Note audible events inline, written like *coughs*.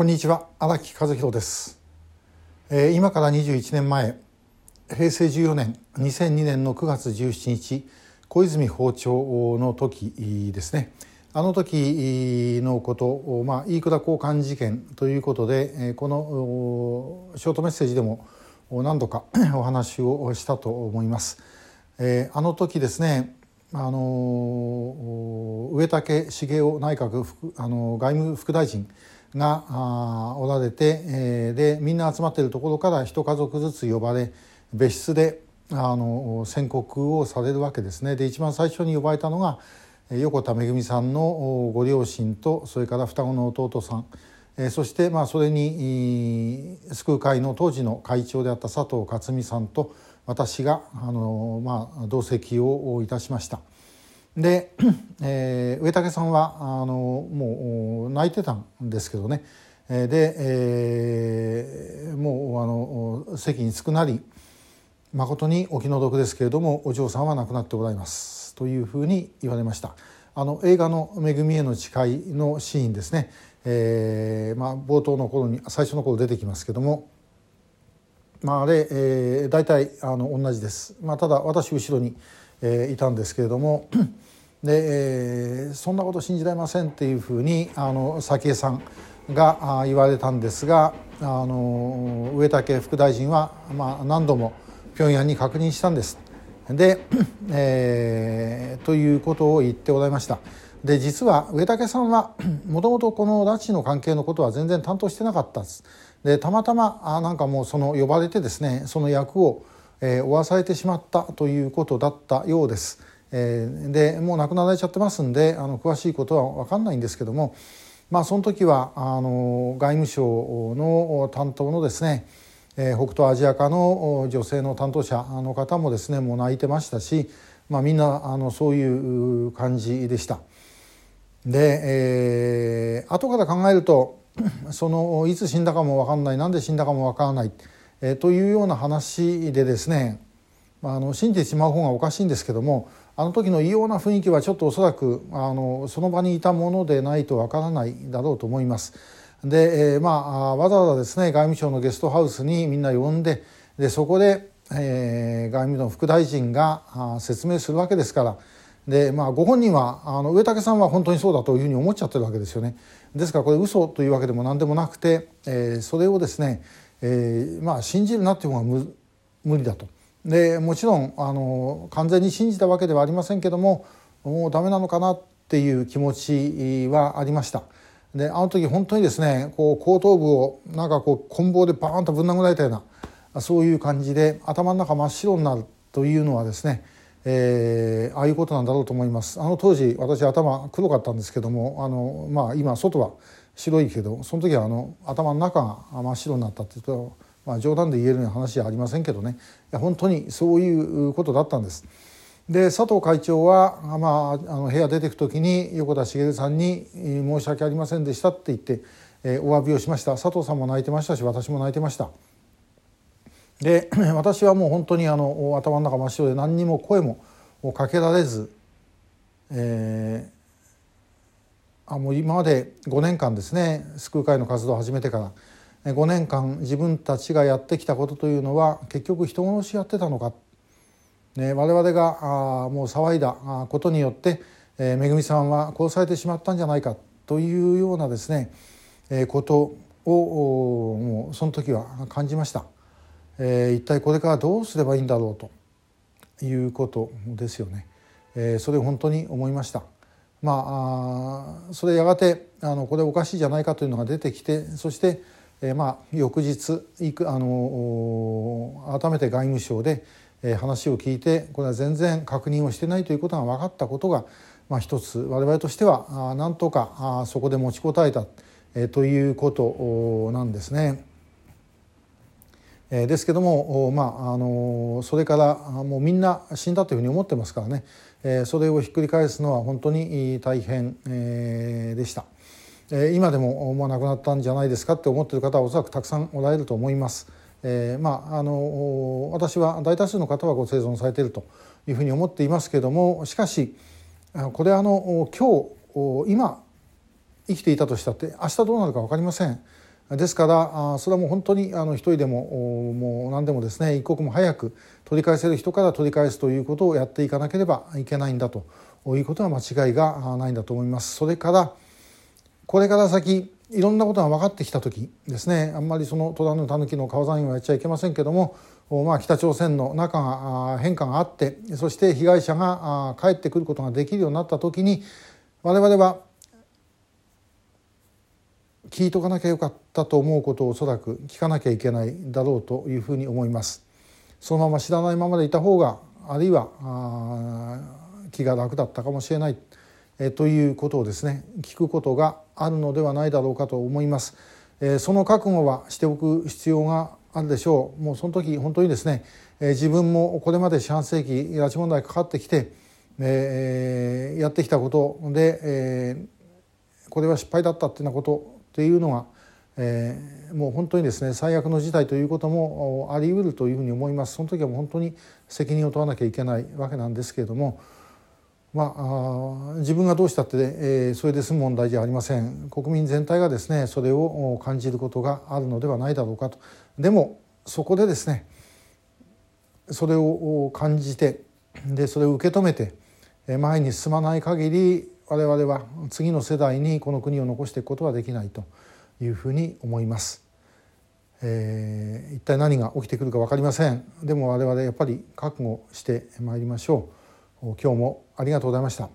こんにちは荒木和弘です、えー、今から21年前平成14年2002年の9月17日小泉訪朝の時ですねあの時のことまあ飯倉交換事件ということでこのショートメッセージでも何度か *coughs* お話をしたと思います。えー、あの時ですねあの植竹茂雄内閣あの外務副大臣がおられて、えー、でみんな集まっているところから一家族ずつ呼ばれ別室であの宣告をされるわけですね。で一番最初に呼ばれたのが横田めぐみさんのご両親とそれから双子の弟さん、えー、そしてまあそれに救う会の当時の会長であった佐藤克美さんと私があの、まあ、同席をいたしました。で、えー、上竹さんはあのもう泣いてたんですけどね。で、えー、もうあの席に着くなり誠にお気の毒ですけれどもお嬢さんは亡くなっておられます。というふうに言われました。あの映画の「恵みへの誓い」のシーンですね、えーまあ、冒頭の頃に最初の頃出てきますけども。まああれ、えー、大体あの同じです、まあ、ただ私後ろに、えー、いたんですけれども *clears throat* で、えー、そんなこと信じられませんっていうふうにあの早紀江さんが言われたんですがあの植竹副大臣は、まあ、何度も平壌に確認したんです。で、*clears throat* えー、ということを言ってございました。で実は植竹さんはもともとこの拉致の関係のことは全然担当してなかったです。でたまたまあなんかもうその呼ばれてですねその役を、えー、負わされてしまったということだったようです。えー、でもう亡くなられちゃってますんであの詳しいことは分かんないんですけどもまあその時はあの外務省の担当のですね、えー、北東アジア化の女性の担当者の方もですねもう泣いてましたし、まあ、みんなあのそういう感じでした。で、えー、後から考えるとそのいつ死んだかも分かんないなんで死んだかも分からない、え、というような話でですねまあの信じてしまう方がおかしいんですけどもあの時の異様な雰囲気はちょっとおそらくあのその場にいたものでないとわからないだろうと思います。で、えー、まあわざわざですね外務省のゲストハウスにみんな呼んででそこで、えー、外務の副大臣が説明するわけですからで、まあ、ご本人はあの上竹さんは本当にそうだというふうに思っちゃってるわけですよね。ですからこれ嘘というわけでも何でもなくて、えー、それをですね、えーまあ、信じるなっていう方が無理だと。でもちろんあの完全に信じたわけではありませんけどももうダメなのかなっていう気持ちはありました。であの時本当にですねこう後頭部をなんかこう棍棒でバーンとぶん殴られたようなそういう感じで頭の中真っ白になるというのはですね、えー、ああいうことなんだろうと思いますあの当時私頭黒かったんですけどもあの、まあ、今外は白いけどその時はあの頭の中が真っ白になったっていうとまあ、冗談で言えるような話じゃありませんけどねいや本当にそういうことだったんです。で佐藤会長は、まあ、あの部屋出てく時に横田茂さんに「申し訳ありませんでした」って言って、えー、お詫びをしました佐藤さんも泣いてましたし私も泣いてました。で *clears throat* 私はもう本当にあの頭の中真っ白で何にも声もかけられず、えー、あもう今まで5年間ですね救う会の活動を始めてから。5年間自分たちがやってきたことというのは結局人殺しやってたのか、ね、我々があもう騒いだことによって、えー、めぐみさんは殺されてしまったんじゃないかというようなですね、えー、ことをもうその時は感じました、えー、一体これからどうすればいいんだろうということですよね、えー、それを本当に思いました。まあ、それやがてあのこれおかしいじゃないかというのが出てきてそしてえー、まあ翌日あの改めて外務省で話を聞いてこれは全然確認をしてないということが分かったことが、まあ、一つ我々としてはなんとかそこで持ちこたえたということなんですね。ですけども、まあ、あのそれからもうみんな死んだというふうに思ってますからねそれをひっくり返すのは本当に大変でした。今でももう亡くなったんじゃないですかって思ってる方はおそらくたくさんおられると思います。えー、まああの私は大多数の方はご生存されているというふうに思っていますけれどもしかしこれあの今日今生きていたとしたって明日どうなるか分かりません。ですからそれはもう本当にあの一人でももう何でもですね一刻も早く取り返せる人から取り返すということをやっていかなければいけないんだということは間違いがないんだと思います。それからこれから先いろんなことが分かってきた時ですねあんまりその戸田の狸の川山をやっちゃいけませんけども、まあ、北朝鮮の中が変化があってそして被害者が帰ってくることができるようになった時に我々は聞いとかなきゃよかったと思うことをおそらく聞かなきゃいけないだろうというふうに思います。そのまま知らないままでいた方があるいは気が楽だったかもしれないえということをですね聞くことがあるのではないだろうかと思います。えその覚悟はしておく必要があるでしょう。もうその時本当にですね、え自分もこれまで四半世紀拉致問題かかってきて、えやってきたことで、えこれは失敗だったっていうようなことっていうのが、えー、もう本当にですね最悪の事態ということもあり得るというふうに思います。その時はもう本当に責任を問わなきゃいけないわけなんですけれどもまあ、自分がどうしたって、えー、それで済む問題じゃありません。国民全体がですねそれを感じることがあるのではないだろうかと。でもそこでですねそれを感じてでそれを受け止めて前に進まない限り我々は次の世代にこの国を残していくことはできないというふうに思います。えー、一体何が起きてくるか分かりません。でも我々やっぱり覚悟してまいりましょう。今日もありがとうございました。